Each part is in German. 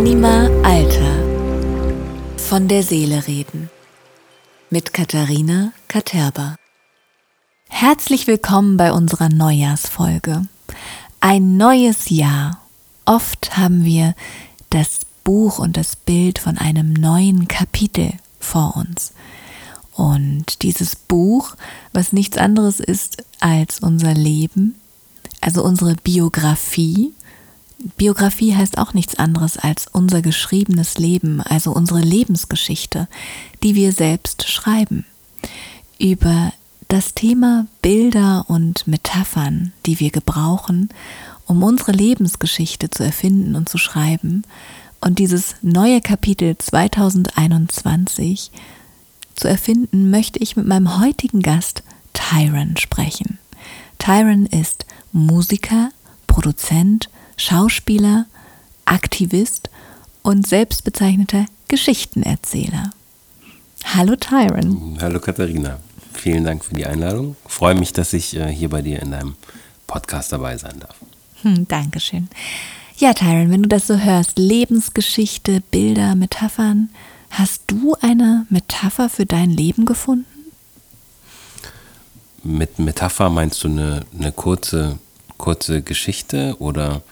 Anima Alter von der Seele reden mit Katharina Katerba. Herzlich willkommen bei unserer Neujahrsfolge. Ein neues Jahr. Oft haben wir das Buch und das Bild von einem neuen Kapitel vor uns. Und dieses Buch, was nichts anderes ist als unser Leben, also unsere Biografie, Biografie heißt auch nichts anderes als unser geschriebenes Leben, also unsere Lebensgeschichte, die wir selbst schreiben. Über das Thema Bilder und Metaphern, die wir gebrauchen, um unsere Lebensgeschichte zu erfinden und zu schreiben, und dieses neue Kapitel 2021 zu erfinden, möchte ich mit meinem heutigen Gast Tyron sprechen. Tyron ist Musiker, Produzent, Schauspieler, Aktivist und selbstbezeichneter Geschichtenerzähler. Hallo Tyron. Hallo Katharina. Vielen Dank für die Einladung. Ich freue mich, dass ich äh, hier bei dir in deinem Podcast dabei sein darf. Hm, Dankeschön. Ja, Tyron, wenn du das so hörst, Lebensgeschichte, Bilder, Metaphern, hast du eine Metapher für dein Leben gefunden? Mit Metapher meinst du eine, eine kurze, kurze Geschichte oder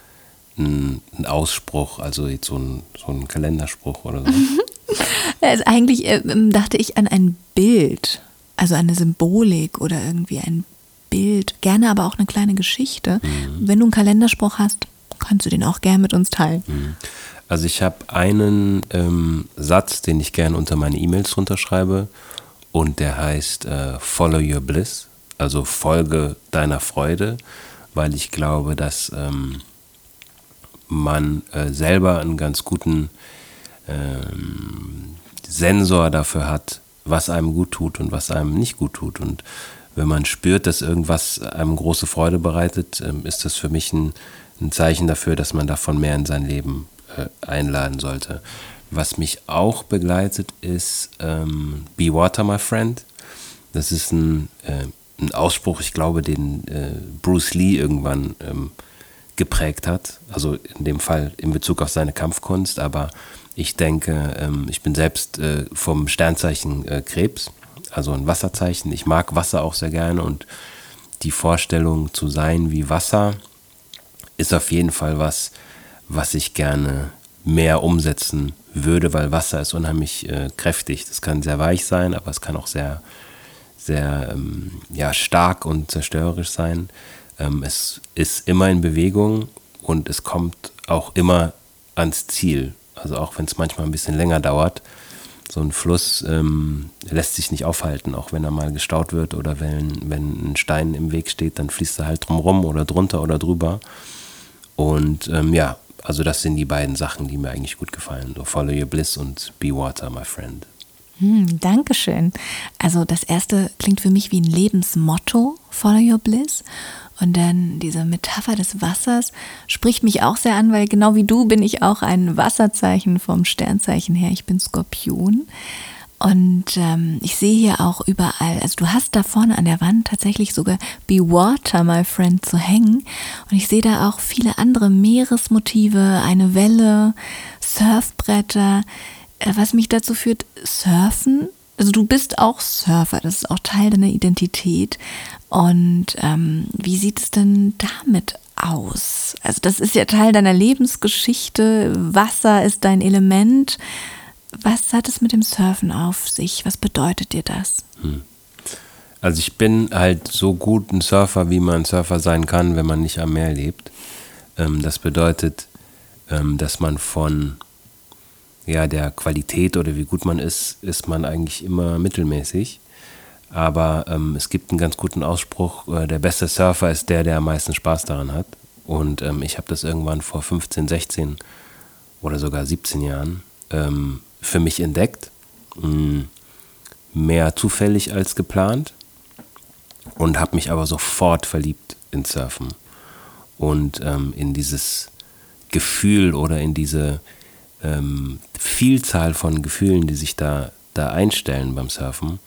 ein, Ausspruch, also jetzt so ein, so ein Kalenderspruch oder so? also eigentlich äh, dachte ich an ein Bild, also eine Symbolik oder irgendwie ein Bild, gerne aber auch eine kleine Geschichte. Mhm. Wenn du einen Kalenderspruch hast, kannst du den auch gerne mit uns teilen. Mhm. Also ich habe einen ähm, Satz, den ich gerne unter meine E-Mails runterschreibe und der heißt äh, Follow Your Bliss, also folge deiner Freude, weil ich glaube, dass ähm, man äh, selber einen ganz guten ähm, Sensor dafür hat, was einem gut tut und was einem nicht gut tut. Und wenn man spürt, dass irgendwas einem große Freude bereitet, ähm, ist das für mich ein, ein, Zeichen dafür, dass man davon mehr in sein Leben äh, einladen sollte. Was mich auch begleitet, ist ähm, Be Water, my friend. Das ist ein, äh, ein Ausspruch, ich glaube, den äh, Bruce Lee irgendwann ähm, geprägt hat. Also in dem Fall in Bezug auf seine Kampfkunst. Aber ich denke, ähm, ich bin selbst äh, vom Sternzeichen äh, Krebs, also ein Wasserzeichen. Ich mag Wasser auch sehr gerne und die Vorstellung zu sein wie Wasser ist auf jeden Fall was, was ich gerne mehr umsetzen würde, weil Wasser ist unheimlich äh, kräftig. Das kann sehr weich sein, aber es kann auch sehr, sehr ähm, ja, stark und zerstörerisch sein. Ähm, es ist immer in Bewegung und es kommt auch immer ans Ziel. Also auch wenn es manchmal ein bisschen länger dauert. So ein Fluss ähm, lässt sich nicht aufhalten, auch wenn er mal gestaut wird oder wenn, wenn ein Stein im Weg steht, dann fließt er halt drumrum oder drunter oder drüber. Und ähm, ja, also das sind die beiden Sachen, die mir eigentlich gut gefallen. So Follow Your Bliss und Be Water, my friend. Hm, Dankeschön. Also das erste klingt für mich wie ein Lebensmotto, Follow Your Bliss. Und dann diese Metapher des Wassers spricht mich auch sehr an, weil genau wie du bin ich auch ein Wasserzeichen vom Sternzeichen her. Ich bin Skorpion. Und ähm, ich sehe hier auch überall, also du hast da vorne an der Wand tatsächlich sogar Be Water, my friend, zu hängen. Und ich sehe da auch viele andere Meeresmotive, eine Welle, Surfbretter, äh, was mich dazu führt, Surfen. Also du bist auch Surfer, das ist auch Teil deiner Identität. Und ähm, wie sieht es denn damit aus? Also das ist ja Teil deiner Lebensgeschichte. Wasser ist dein Element. Was hat es mit dem Surfen auf sich? Was bedeutet dir das? Hm. Also ich bin halt so gut ein Surfer, wie man Surfer sein kann, wenn man nicht am Meer lebt. Ähm, das bedeutet, ähm, dass man von ja, der Qualität oder wie gut man ist, ist man eigentlich immer mittelmäßig. Aber ähm, es gibt einen ganz guten Ausspruch, äh, der beste Surfer ist der, der am meisten Spaß daran hat. Und ähm, ich habe das irgendwann vor 15, 16 oder sogar 17 Jahren ähm, für mich entdeckt. Mh, mehr zufällig als geplant. Und habe mich aber sofort verliebt in Surfen. Und ähm, in dieses Gefühl oder in diese ähm, Vielzahl von Gefühlen, die sich da, da einstellen beim Surfen.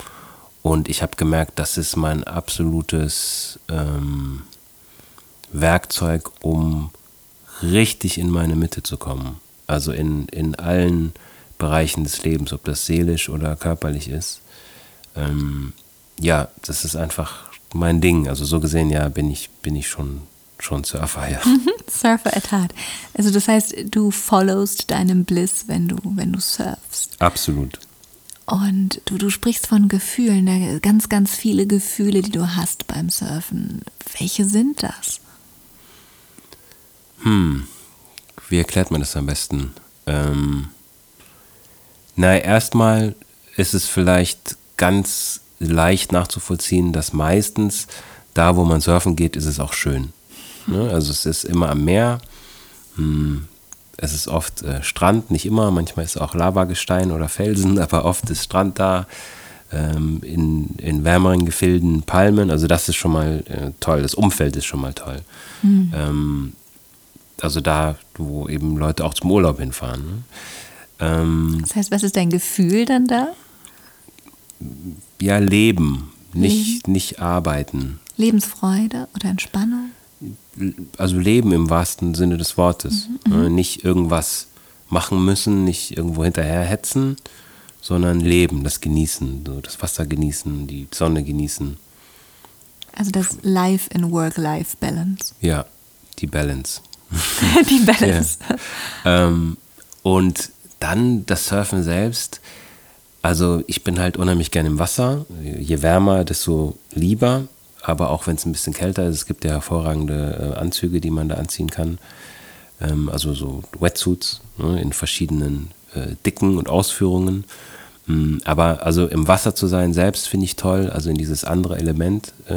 Und ich habe gemerkt, das ist mein absolutes ähm, Werkzeug, um richtig in meine Mitte zu kommen. Also in, in allen Bereichen des Lebens, ob das seelisch oder körperlich ist. Ähm, ja, das ist einfach mein Ding. Also so gesehen, ja, bin ich, bin ich schon, schon Surfer, ja. Surfer at heart. Also das heißt, du followst deinem Bliss, wenn du, wenn du surfst. Absolut. Und du, du sprichst von Gefühlen, da ganz, ganz viele Gefühle, die du hast beim Surfen. Welche sind das? Hm, wie erklärt man das am besten? Ähm, na, erstmal ist es vielleicht ganz leicht nachzuvollziehen, dass meistens da, wo man surfen geht, ist es auch schön. Ne? Also es ist immer am Meer. Hm, es ist oft äh, Strand, nicht immer, manchmal ist es auch Lavagestein oder Felsen, aber oft ist Strand da. Ähm, in, in wärmeren Gefilden Palmen, also das ist schon mal äh, toll. Das Umfeld ist schon mal toll. Mhm. Ähm, also da, wo eben Leute auch zum Urlaub hinfahren. Ne? Ähm, das heißt, was ist dein Gefühl dann da? Ja, leben, nicht, leben. nicht arbeiten. Lebensfreude oder Entspannung? Also leben im wahrsten Sinne des Wortes. Mhm, ne? nicht irgendwas machen müssen, nicht irgendwo hinterherhetzen, sondern leben, das genießen, so das Wasser genießen, die Sonne genießen. Also das Life in Work-Life-Balance. Ja, die Balance. die Balance. Ja. Ähm, und dann das Surfen selbst. Also ich bin halt unheimlich gerne im Wasser. Je wärmer, desto lieber. Aber auch wenn es ein bisschen kälter ist, es gibt ja hervorragende äh, Anzüge, die man da anziehen kann. Ähm, also so Wetsuits ne, in verschiedenen äh, Dicken und Ausführungen. Mm, aber also im Wasser zu sein selbst finde ich toll. Also in dieses andere Element äh,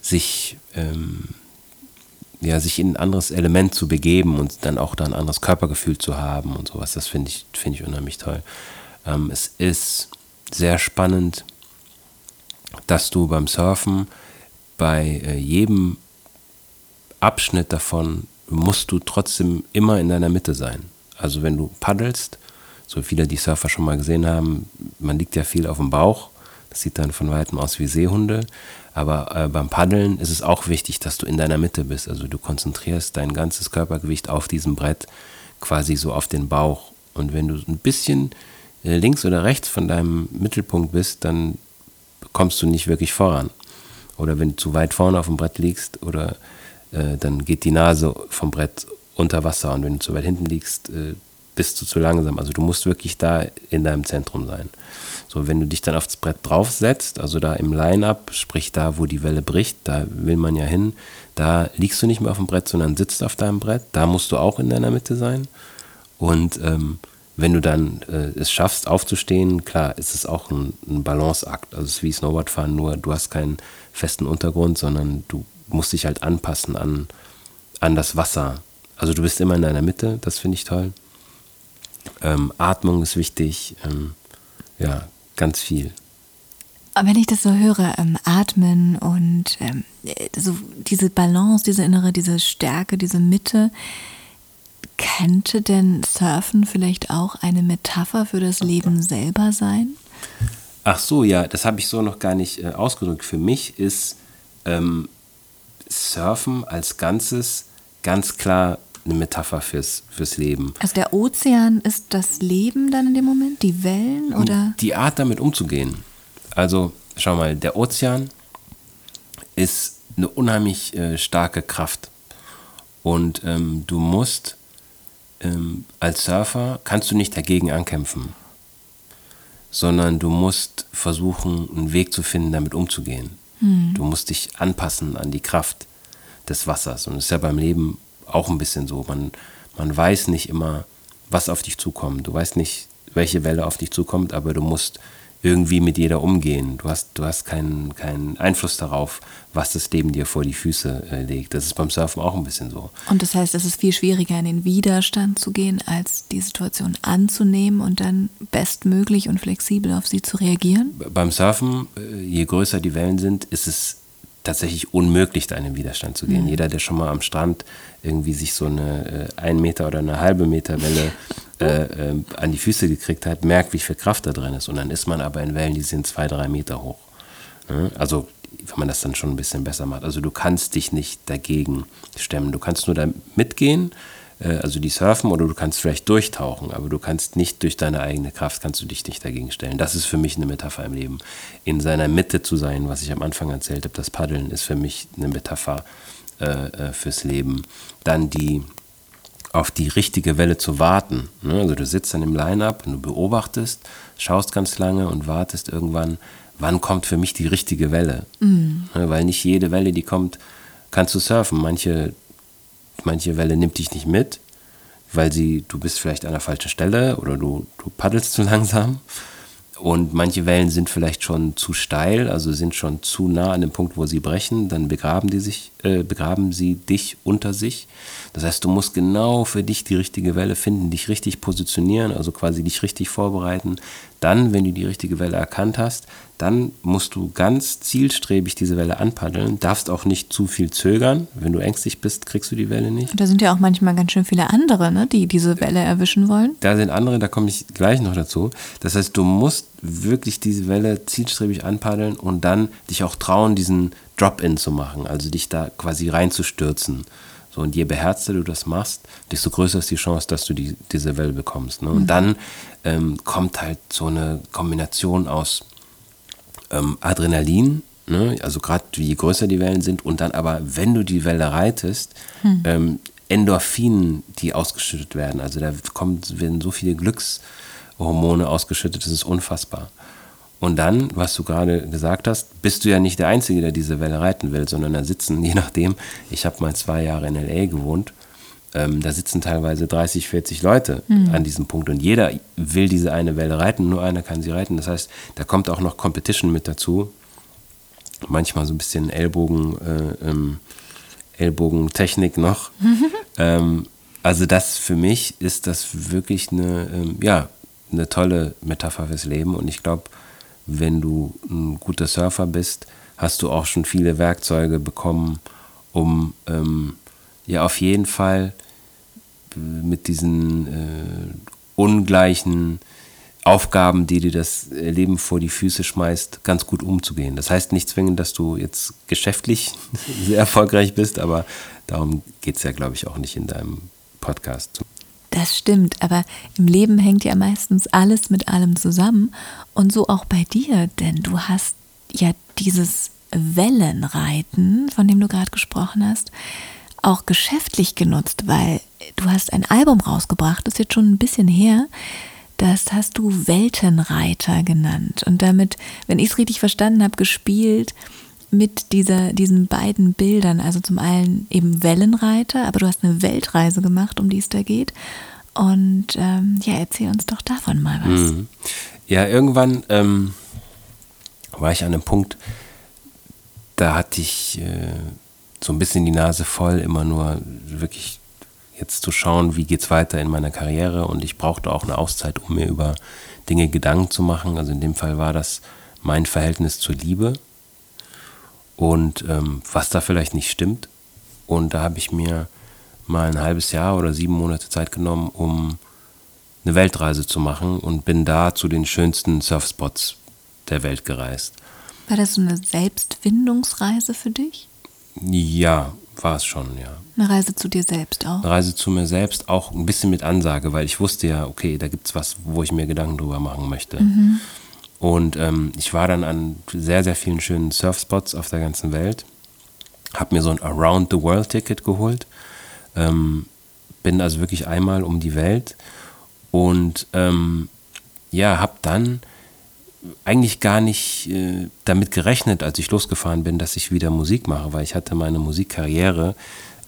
sich ähm, ja, sich in ein anderes Element zu begeben und dann auch da ein anderes Körpergefühl zu haben und sowas, das finde ich, find ich unheimlich toll. Ähm, es ist sehr spannend, dass du beim Surfen bei äh, jedem Abschnitt davon musst du trotzdem immer in deiner Mitte sein. Also wenn du paddelst, so viele die Surfer schon mal gesehen haben, man liegt ja viel auf dem Bauch, das sieht dann von weitem aus wie Seehunde, aber äh, beim Paddeln ist es auch wichtig, dass du in deiner Mitte bist. Also du konzentrierst dein ganzes Körpergewicht auf diesem Brett, quasi so auf den Bauch. Und wenn du ein bisschen äh, links oder rechts von deinem Mittelpunkt bist, dann kommst du nicht wirklich voran. Oder wenn du zu weit vorne auf dem Brett liegst, oder äh, dann geht die Nase vom Brett unter Wasser. Und wenn du zu weit hinten liegst, äh, bist du zu langsam. Also du musst wirklich da in deinem Zentrum sein. So, wenn du dich dann aufs Brett draufsetzt, also da im Line-Up, sprich da, wo die Welle bricht, da will man ja hin, da liegst du nicht mehr auf dem Brett, sondern sitzt auf deinem Brett. Da musst du auch in deiner Mitte sein. Und ähm, wenn du dann äh, es schaffst, aufzustehen, klar, ist es auch ein, ein Balanceakt. Also es ist wie Snowboardfahren, nur du hast keinen festen Untergrund, sondern du musst dich halt anpassen an, an das Wasser. Also du bist immer in deiner Mitte, das finde ich toll. Ähm, Atmung ist wichtig. Ähm, ja, ganz viel. Wenn ich das so höre, ähm, atmen und ähm, so diese Balance, diese innere, diese Stärke, diese Mitte, könnte denn Surfen vielleicht auch eine Metapher für das Leben selber sein? Ach so, ja, das habe ich so noch gar nicht äh, ausgedrückt. Für mich ist ähm, Surfen als Ganzes ganz klar eine Metapher fürs, fürs Leben. Also der Ozean ist das Leben dann in dem Moment, die Wellen oder? Die Art damit umzugehen. Also schau mal, der Ozean ist eine unheimlich äh, starke Kraft. Und ähm, du musst ähm, als Surfer, kannst du nicht dagegen ankämpfen, sondern du musst versuchen, einen Weg zu finden, damit umzugehen. Hm. Du musst dich anpassen an die Kraft des Wassers. Und das ist ja beim Leben auch ein bisschen so. Man, man weiß nicht immer, was auf dich zukommt. Du weißt nicht, welche Welle auf dich zukommt, aber du musst irgendwie mit jeder umgehen. Du hast, du hast keinen, keinen Einfluss darauf, was das Leben dir vor die Füße äh, legt. Das ist beim Surfen auch ein bisschen so. Und das heißt, es ist viel schwieriger, in den Widerstand zu gehen, als die Situation anzunehmen und dann bestmöglich und flexibel auf sie zu reagieren? Beim Surfen, äh, je größer die Wellen sind, ist es tatsächlich unmöglich, da in den Widerstand zu gehen. Mhm. Jeder, der schon mal am Strand irgendwie sich so eine äh, ein Meter oder eine halbe Meter Welle äh, äh, an die Füße gekriegt hat, merkt, wie viel Kraft da drin ist. Und dann ist man aber in Wellen, die sind zwei, drei Meter hoch. Also wenn man das dann schon ein bisschen besser macht. Also du kannst dich nicht dagegen stemmen. Du kannst nur da mitgehen, äh, also die surfen oder du kannst vielleicht durchtauchen, aber du kannst nicht durch deine eigene Kraft, kannst du dich nicht dagegen stellen. Das ist für mich eine Metapher im Leben. In seiner Mitte zu sein, was ich am Anfang erzählt habe, das Paddeln ist für mich eine Metapher äh, äh fürs Leben. Dann die auf die richtige Welle zu warten. Ne? Also du sitzt dann im Line-Up und du beobachtest, schaust ganz lange und wartest irgendwann, wann kommt für mich die richtige Welle. Mhm. Weil nicht jede Welle, die kommt, kannst du surfen. Manche, manche Welle nimmt dich nicht mit, weil sie, du bist vielleicht an der falschen Stelle oder du, du paddelst zu langsam. Und manche Wellen sind vielleicht schon zu steil, also sind schon zu nah an dem Punkt, wo sie brechen, dann begraben die sich, äh, begraben sie dich unter sich. Das heißt, du musst genau für dich die richtige Welle finden, dich richtig positionieren, also quasi dich richtig vorbereiten. Dann, wenn du die richtige Welle erkannt hast, dann musst du ganz zielstrebig diese Welle anpaddeln, darfst auch nicht zu viel zögern. Wenn du ängstlich bist, kriegst du die Welle nicht. Und da sind ja auch manchmal ganz schön viele andere, ne, die diese Welle erwischen wollen. Da sind andere, da komme ich gleich noch dazu. Das heißt, du musst wirklich diese Welle zielstrebig anpaddeln und dann dich auch trauen, diesen Drop-In zu machen, also dich da quasi reinzustürzen. So, und je beherzter du das machst, desto größer ist die Chance, dass du die, diese Welle bekommst. Ne? Und mhm. dann ähm, kommt halt so eine Kombination aus ähm, Adrenalin, ne? also gerade je größer die Wellen sind, und dann aber, wenn du die Welle reitest, hm. ähm, Endorphinen, die ausgeschüttet werden. Also da kommt, werden so viele Glückshormone ausgeschüttet, das ist unfassbar. Und dann, was du gerade gesagt hast, bist du ja nicht der Einzige, der diese Welle reiten will, sondern da sitzen, je nachdem, ich habe mal zwei Jahre in LA gewohnt, ähm, da sitzen teilweise 30, 40 Leute mhm. an diesem Punkt und jeder will diese eine Welle reiten, nur einer kann sie reiten. Das heißt, da kommt auch noch Competition mit dazu. Manchmal so ein bisschen Ellbogen, äh, ähm, Ellbogentechnik noch. ähm, also das für mich ist das wirklich eine, ähm, ja, eine tolle Metapher fürs Leben und ich glaube, wenn du ein guter Surfer bist, hast du auch schon viele Werkzeuge bekommen, um ähm, ja auf jeden Fall mit diesen äh, ungleichen Aufgaben, die dir das Leben vor die Füße schmeißt, ganz gut umzugehen. Das heißt nicht zwingend, dass du jetzt geschäftlich sehr erfolgreich bist, aber darum geht es ja, glaube ich, auch nicht in deinem Podcast. Das stimmt, aber im Leben hängt ja meistens alles mit allem zusammen und so auch bei dir, denn du hast ja dieses Wellenreiten, von dem du gerade gesprochen hast, auch geschäftlich genutzt, weil du hast ein Album rausgebracht, das ist jetzt schon ein bisschen her. Das hast du Weltenreiter genannt und damit, wenn ich es richtig verstanden habe, gespielt mit dieser, diesen beiden Bildern. Also zum einen eben Wellenreiter, aber du hast eine Weltreise gemacht, um die es da geht. Und ähm, ja, erzähl uns doch davon mal was. Mhm. Ja, irgendwann ähm, war ich an einem Punkt, da hatte ich äh, so ein bisschen die Nase voll, immer nur wirklich jetzt zu schauen, wie geht es weiter in meiner Karriere und ich brauchte auch eine Auszeit, um mir über Dinge Gedanken zu machen. Also in dem Fall war das mein Verhältnis zur Liebe und ähm, was da vielleicht nicht stimmt. Und da habe ich mir mal ein halbes Jahr oder sieben Monate Zeit genommen, um eine Weltreise zu machen und bin da zu den schönsten Surfspots der Welt gereist. War das so eine Selbstfindungsreise für dich? Ja, war es schon, ja. Eine Reise zu dir selbst auch? Eine Reise zu mir selbst, auch ein bisschen mit Ansage, weil ich wusste ja, okay, da gibt es was, wo ich mir Gedanken drüber machen möchte. Mhm. Und ähm, ich war dann an sehr, sehr vielen schönen Surfspots auf der ganzen Welt, habe mir so ein Around the World Ticket geholt, ähm, bin also wirklich einmal um die Welt und ähm, ja, habe dann eigentlich gar nicht äh, damit gerechnet, als ich losgefahren bin, dass ich wieder Musik mache, weil ich hatte meine Musikkarriere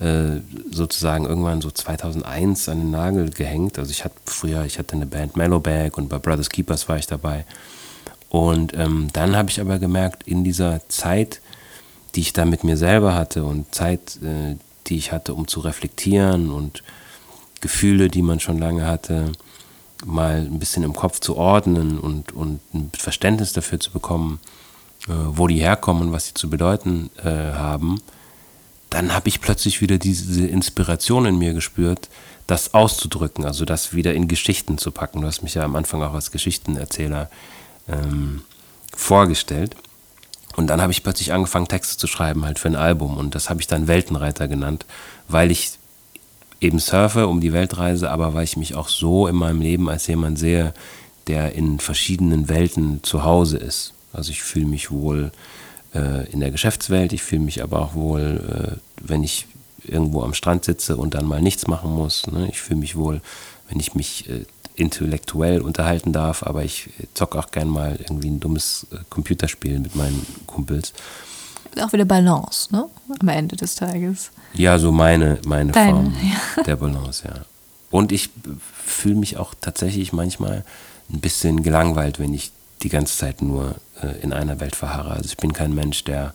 äh, sozusagen irgendwann so 2001 an den Nagel gehängt. Also ich hatte früher, ich hatte eine Band Mellowbag und bei Brothers Keepers war ich dabei. Und ähm, dann habe ich aber gemerkt, in dieser Zeit, die ich da mit mir selber hatte und Zeit, äh, die ich hatte, um zu reflektieren und Gefühle, die man schon lange hatte, mal ein bisschen im Kopf zu ordnen und, und ein Verständnis dafür zu bekommen, äh, wo die herkommen und was sie zu bedeuten äh, haben, dann habe ich plötzlich wieder diese Inspiration in mir gespürt, das auszudrücken, also das wieder in Geschichten zu packen. Du hast mich ja am Anfang auch als Geschichtenerzähler ähm, vorgestellt. Und dann habe ich plötzlich angefangen, Texte zu schreiben, halt für ein Album. Und das habe ich dann Weltenreiter genannt, weil ich eben surfe um die Weltreise, aber weil ich mich auch so in meinem Leben als jemand sehe, der in verschiedenen Welten zu Hause ist. Also ich fühle mich wohl äh, in der Geschäftswelt, ich fühle mich aber auch wohl, äh, wenn ich irgendwo am Strand sitze und dann mal nichts machen muss. Ne? Ich fühle mich wohl, wenn ich mich äh, intellektuell unterhalten darf, aber ich zocke auch gern mal irgendwie ein dummes äh, Computerspiel mit meinen Kumpels. Auch wieder Balance, ne? Am Ende des Tages. Ja, so meine, meine Deine, Form ja. der Balance, ja. Und ich fühle mich auch tatsächlich manchmal ein bisschen gelangweilt, wenn ich die ganze Zeit nur äh, in einer Welt verharre. Also ich bin kein Mensch, der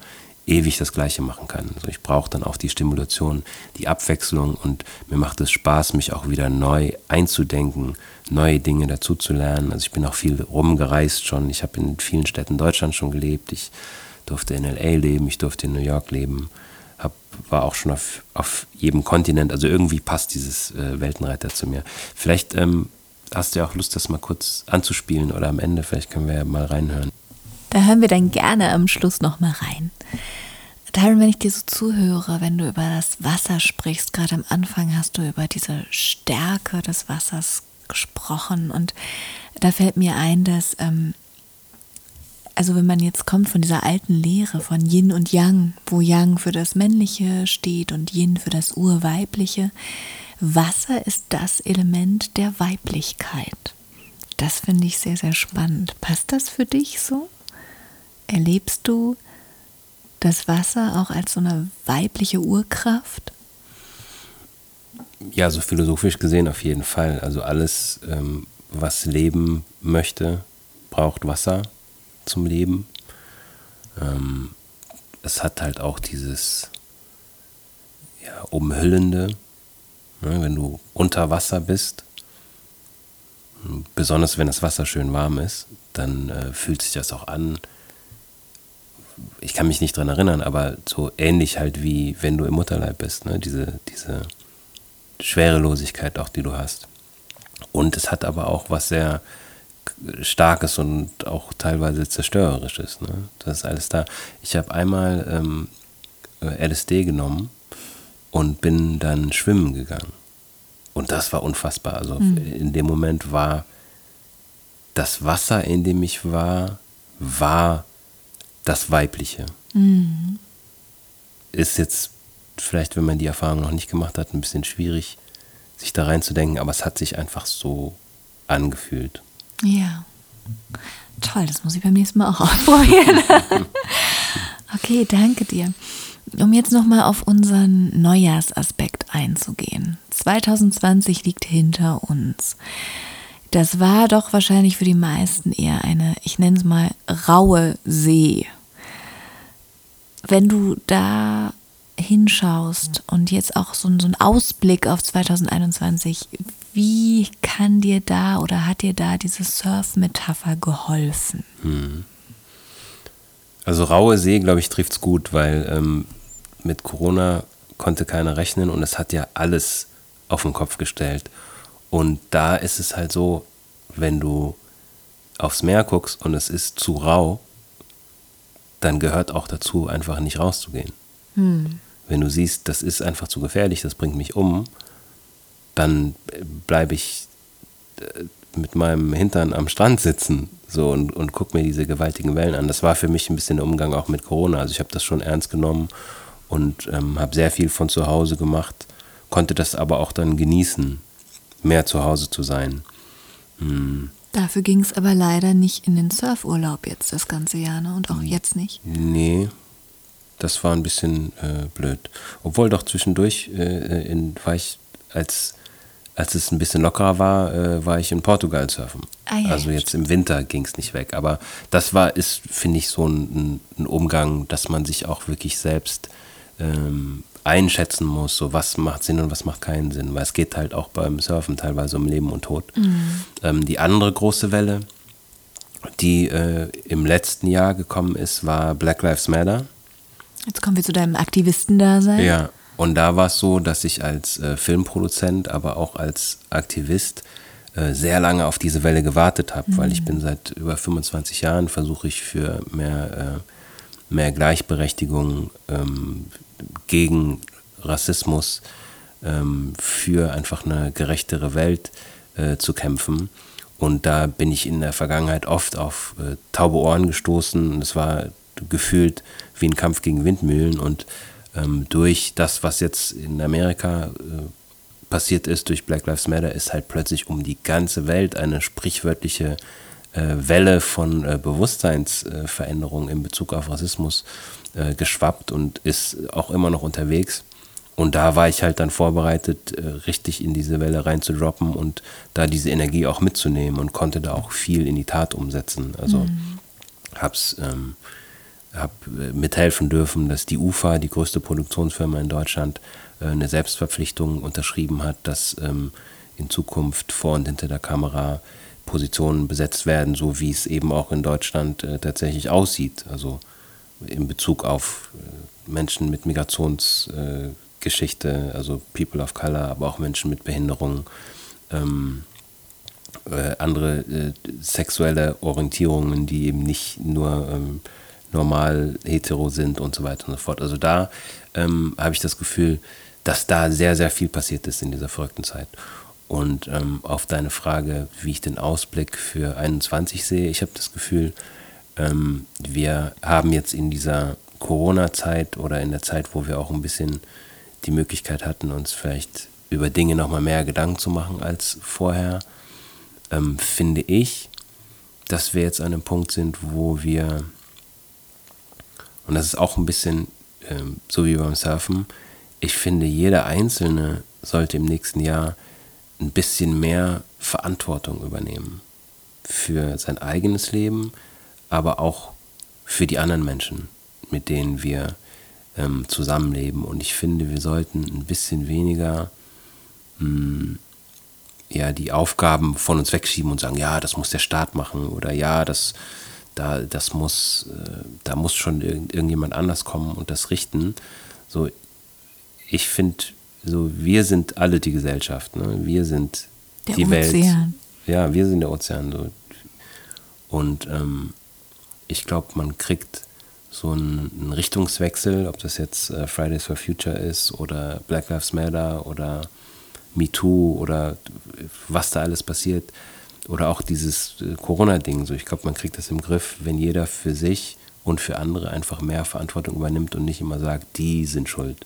ewig das Gleiche machen kann. Also ich brauche dann auch die Stimulation, die Abwechslung und mir macht es Spaß, mich auch wieder neu einzudenken, neue Dinge dazu zu lernen. Also ich bin auch viel rumgereist schon. Ich habe in vielen Städten Deutschlands schon gelebt. Ich durfte in LA leben, ich durfte in New York leben, hab, war auch schon auf, auf jedem Kontinent. Also irgendwie passt dieses äh, Weltenreiter zu mir. Vielleicht ähm, hast du ja auch Lust, das mal kurz anzuspielen oder am Ende, vielleicht können wir ja mal reinhören. Da hören wir dann gerne am Schluss noch mal rein. Tyron, wenn ich dir so zuhöre, wenn du über das Wasser sprichst, gerade am Anfang hast du über diese Stärke des Wassers gesprochen und da fällt mir ein, dass ähm, also wenn man jetzt kommt von dieser alten Lehre von Yin und Yang, wo Yang für das Männliche steht und Yin für das Urweibliche, Wasser ist das Element der Weiblichkeit. Das finde ich sehr, sehr spannend. Passt das für dich so? Erlebst du das Wasser auch als so eine weibliche Urkraft? Ja, so philosophisch gesehen auf jeden Fall. Also alles, ähm, was leben möchte, braucht Wasser zum Leben. Ähm, es hat halt auch dieses ja, Umhüllende, ne, wenn du unter Wasser bist. Besonders wenn das Wasser schön warm ist, dann äh, fühlt sich das auch an. Ich kann mich nicht dran erinnern, aber so ähnlich halt wie wenn du im Mutterleib bist, ne? diese, diese Schwerelosigkeit auch, die du hast. Und es hat aber auch was sehr Starkes und auch teilweise Zerstörerisches. Ne? Das ist alles da. Ich habe einmal ähm, LSD genommen und bin dann schwimmen gegangen. Und das war unfassbar. Also mhm. in dem Moment war das Wasser, in dem ich war, war das Weibliche. Mhm. Ist jetzt vielleicht, wenn man die Erfahrung noch nicht gemacht hat, ein bisschen schwierig, sich da reinzudenken, aber es hat sich einfach so angefühlt. Ja. Toll, das muss ich beim nächsten Mal auch ausprobieren. okay, danke dir. Um jetzt nochmal auf unseren Neujahrsaspekt einzugehen. 2020 liegt hinter uns. Das war doch wahrscheinlich für die meisten eher eine, ich nenne es mal, raue See. Wenn du da hinschaust und jetzt auch so, so einen Ausblick auf 2021, wie kann dir da oder hat dir da diese Surf-Metapher geholfen? Hm. Also raue See, glaube ich, trifft es gut, weil ähm, mit Corona konnte keiner rechnen und es hat ja alles auf den Kopf gestellt. Und da ist es halt so, wenn du aufs Meer guckst und es ist zu rau, dann gehört auch dazu, einfach nicht rauszugehen. Hm. Wenn du siehst, das ist einfach zu gefährlich, das bringt mich um, dann bleibe ich äh, mit meinem Hintern am Strand sitzen so und, und gucke mir diese gewaltigen Wellen an. Das war für mich ein bisschen der Umgang auch mit Corona. Also ich habe das schon ernst genommen und ähm, habe sehr viel von zu Hause gemacht, konnte das aber auch dann genießen, mehr zu Hause zu sein. Hm. Dafür ging es aber leider nicht in den Surfurlaub jetzt das ganze Jahr ne? und auch jetzt nicht. Nee, das war ein bisschen äh, blöd. Obwohl doch zwischendurch äh, in, war ich als als es ein bisschen lockerer war, äh, war ich in Portugal surfen. Ah, ja, also jetzt im Winter ging es nicht weg. Aber das war, ist, finde ich, so ein, ein, Umgang, dass man sich auch wirklich selbst ähm, einschätzen muss, so was macht Sinn und was macht keinen Sinn. Weil es geht halt auch beim Surfen teilweise um Leben und Tod. Mhm. Ähm, die andere große Welle, die äh, im letzten Jahr gekommen ist, war Black Lives Matter. Jetzt kommen wir zu deinem Aktivistendasein. Ja, und da war es so, dass ich als äh, Filmproduzent, aber auch als Aktivist äh, sehr lange auf diese Welle gewartet habe, mhm. weil ich mhm. bin seit über 25 Jahren, versuche ich für mehr, äh, mehr Gleichberechtigung ähm, gegen Rassismus ähm, für einfach eine gerechtere Welt äh, zu kämpfen. Und da bin ich in der Vergangenheit oft auf äh, taube Ohren gestoßen. Und es war gefühlt wie ein Kampf gegen Windmühlen. Und ähm, durch das, was jetzt in Amerika äh, passiert ist, durch Black Lives Matter, ist halt plötzlich um die ganze Welt eine sprichwörtliche äh, Welle von äh, Bewusstseinsveränderung in Bezug auf Rassismus äh, geschwappt und ist auch immer noch unterwegs. Und da war ich halt dann vorbereitet, äh, richtig in diese Welle reinzudroppen und da diese Energie auch mitzunehmen und konnte da auch viel in die Tat umsetzen. Also mhm. hab's ähm, habe äh, mithelfen dürfen, dass die UFA, die größte Produktionsfirma in Deutschland, äh, eine Selbstverpflichtung unterschrieben hat, dass ähm, in Zukunft vor und hinter der Kamera Positionen besetzt werden, so wie es eben auch in Deutschland äh, tatsächlich aussieht. Also in Bezug auf Menschen mit Migrationsgeschichte, also People of Color, aber auch Menschen mit Behinderungen. Ähm, andere äh, sexuelle Orientierungen, die eben nicht nur ähm, normal hetero sind und so weiter und so fort. Also da ähm, habe ich das Gefühl, dass da sehr, sehr viel passiert ist in dieser verrückten Zeit. Und ähm, auf deine Frage, wie ich den Ausblick für 21 sehe, ich habe das Gefühl, ähm, wir haben jetzt in dieser Corona-Zeit oder in der Zeit, wo wir auch ein bisschen die Möglichkeit hatten, uns vielleicht über Dinge nochmal mehr Gedanken zu machen als vorher, ähm, finde ich, dass wir jetzt an einem Punkt sind, wo wir und das ist auch ein bisschen ähm, so wie beim Surfen. Ich finde, jeder Einzelne sollte im nächsten Jahr ein bisschen mehr Verantwortung übernehmen für sein eigenes Leben, aber auch für die anderen Menschen, mit denen wir ähm, zusammenleben. Und ich finde, wir sollten ein bisschen weniger mh, hm, ja, die Aufgaben von uns wegschieben und sagen, ja, das muss der Staat machen oder ja, das da, das muss, äh, da muss schon irgend, irgendjemand anders kommen und das richten. So, ich finde, so, wir sind alle die Gesellschaft, ne? wir sind der die Ozean. Welt. Ja, wir sind der Ozean. So. Und ähm, ich glaube, man kriegt so einen, einen, Richtungswechsel, ob das jetzt äh, Fridays for Future ist oder Black Lives Matter oder MeToo oder was da alles passiert oder auch dieses äh, Corona-Ding. So, ich glaube, man kriegt das im Griff, wenn jeder für sich und für andere einfach mehr Verantwortung übernimmt und nicht immer sagt, die sind schuld,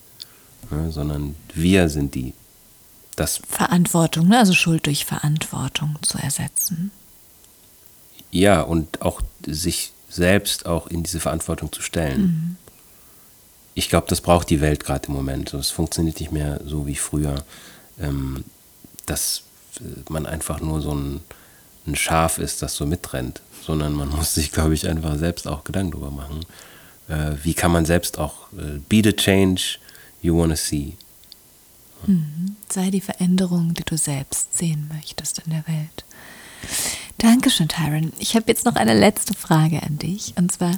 ne, sondern wir sind die. Das Verantwortung, ne? also Schuld durch Verantwortung zu ersetzen. Ja, und auch sich selbst auch in diese Verantwortung zu stellen. Mhm. Ich glaube, das braucht die Welt gerade im Moment. Es funktioniert nicht mehr so wie früher, ähm, dass äh, man einfach nur so ein ein Schaf ist, das so mitrennt, sondern man muss sich, glaube ich, einfach selbst auch Gedanken darüber machen. Äh, wie kann man selbst auch äh, be the change you want to see? Mhm. Sei die Veränderung, die du selbst sehen möchtest in der Welt. Dankeschön, Tyron. Ich habe jetzt noch eine letzte Frage an dich. Und zwar,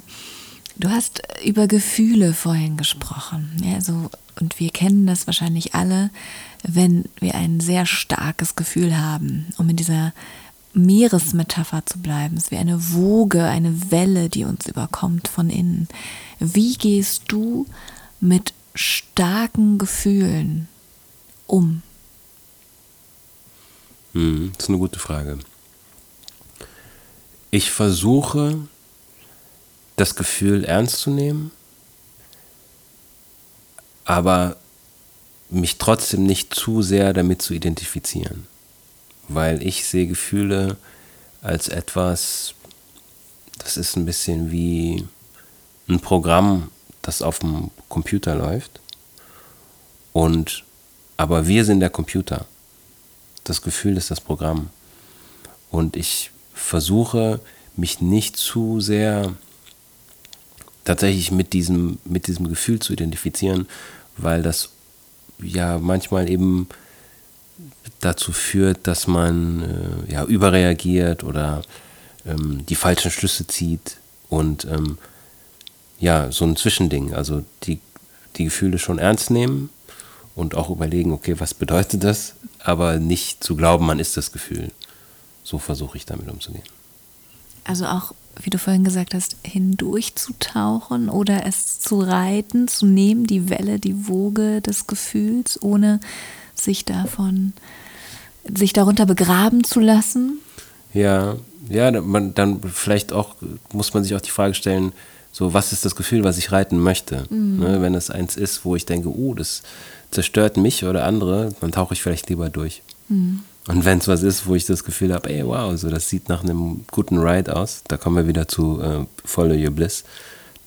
du hast über Gefühle vorhin gesprochen. Ja, also, und wir kennen das wahrscheinlich alle, wenn wir ein sehr starkes Gefühl haben, um in dieser Meeresmetapher zu bleiben. Es wäre eine Woge, eine Welle, die uns überkommt von innen. Wie gehst du mit starken Gefühlen um? Hm, das ist eine gute Frage. Ich versuche, das Gefühl ernst zu nehmen, aber mich trotzdem nicht zu sehr damit zu identifizieren weil ich sehe Gefühle als etwas, das ist ein bisschen wie ein Programm, das auf dem Computer läuft. Und aber wir sind der Computer. Das Gefühl ist das Programm. Und ich versuche mich nicht zu sehr tatsächlich mit diesem, mit diesem Gefühl zu identifizieren, weil das ja manchmal eben dazu führt, dass man äh, ja, überreagiert oder ähm, die falschen Schlüsse zieht und ähm, ja, so ein Zwischending. Also die, die Gefühle schon ernst nehmen und auch überlegen, okay, was bedeutet das, aber nicht zu glauben, man ist das Gefühl. So versuche ich damit umzugehen. Also auch, wie du vorhin gesagt hast, hindurchzutauchen oder es zu reiten, zu nehmen, die Welle, die Woge des Gefühls, ohne sich davon, sich darunter begraben zu lassen? Ja, ja, man, dann vielleicht auch muss man sich auch die Frage stellen, so was ist das Gefühl, was ich reiten möchte? Mhm. Ne, wenn es eins ist, wo ich denke, uh, das zerstört mich oder andere, dann tauche ich vielleicht lieber durch. Mhm. Und wenn es was ist, wo ich das Gefühl habe, ey, wow, so das sieht nach einem guten Ride aus, da kommen wir wieder zu äh, Follow Your Bliss,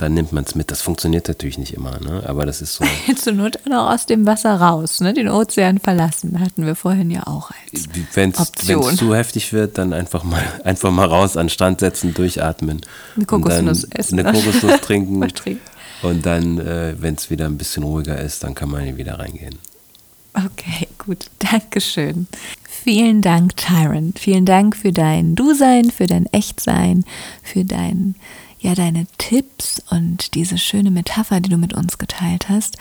dann nimmt man es mit. Das funktioniert natürlich nicht immer, ne? aber das ist so. Zur Not auch aus dem Wasser raus, ne? den Ozean verlassen, hatten wir vorhin ja auch als Wenn es zu heftig wird, dann einfach mal, einfach mal raus an Strand setzen, durchatmen. Eine Kokosnuss essen. Eine Kokosnuss trinken. und dann, äh, wenn es wieder ein bisschen ruhiger ist, dann kann man wieder reingehen. Okay, gut. Dankeschön. Vielen Dank, Tyrant. Vielen Dank für dein Du-Sein, für dein Echtsein, für dein ja deine Tipps und diese schöne Metapher, die du mit uns geteilt hast.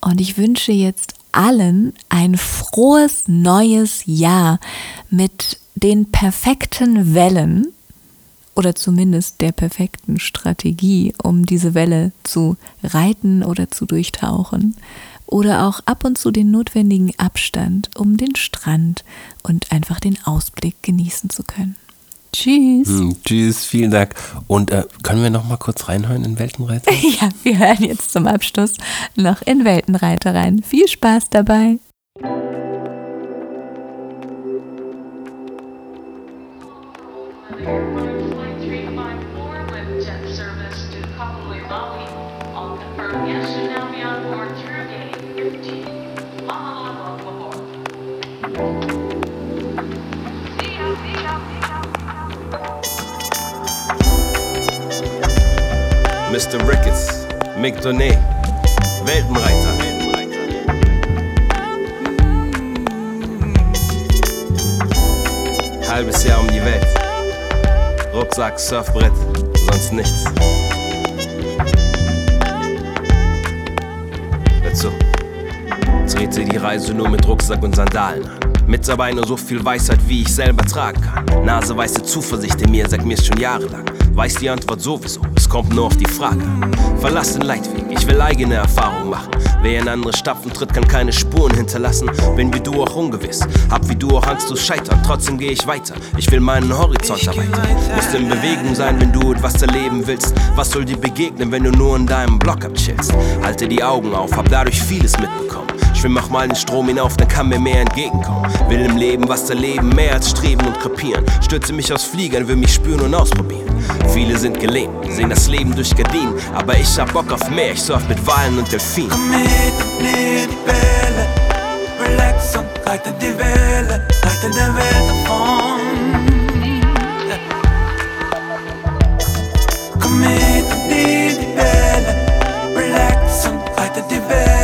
Und ich wünsche jetzt allen ein frohes neues Jahr mit den perfekten Wellen oder zumindest der perfekten Strategie, um diese Welle zu reiten oder zu durchtauchen. Oder auch ab und zu den notwendigen Abstand, um den Strand und einfach den Ausblick genießen zu können. Tschüss. Hm, tschüss, vielen Dank. Und äh, können wir noch mal kurz reinhören in Weltenreiter? ja, wir hören jetzt zum Abschluss noch in Weltenreiter rein. Viel Spaß dabei. Mr. Ricketts, Mick Donet, Weltenreiter. Halbes Jahr um die Welt. Rucksack, Surfbrett, sonst nichts. Hört zu. Drehte die Reise nur mit Rucksack und Sandalen an. Mit dabei nur so viel Weisheit, wie ich selber tragen kann. Naseweiße Zuversicht in mir sagt mir's schon jahrelang. Weiß die Antwort sowieso, es kommt nur auf die Frage Verlass den Leitweg, ich will eigene Erfahrung machen. Wer in andere Stapfen tritt, kann keine Spuren hinterlassen. Bin wie du auch ungewiss, hab wie du auch Angst zu scheitern. Trotzdem gehe ich weiter, ich will meinen Horizont erweitern. Musst in Bewegung sein, wenn du etwas erleben willst. Was soll dir begegnen, wenn du nur in deinem Block abchillst? Halte die Augen auf, hab dadurch vieles mitbekommen. Schwimm mach mal den Strom hinauf, dann kann mir mehr entgegenkommen. Will im Leben was erleben, mehr als streben und krepieren. Stürze mich aus Fliegern, will mich spüren und ausprobieren. Viele sind gelähmt, sehen das Leben durch Gardinen. Aber ich hab Bock auf mehr, ich surf mit Walen und Delfinen. Komm mit nimm die Welle, relax und reite die Welle, reite der Welt davon. Komm mit nimm die Welle, relax und reite die Welle,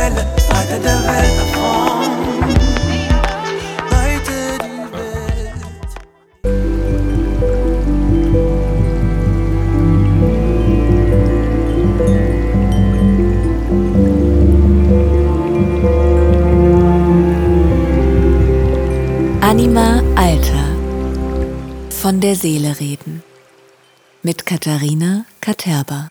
Anima Alter. Von der Seele reden. Mit Katharina Katerba.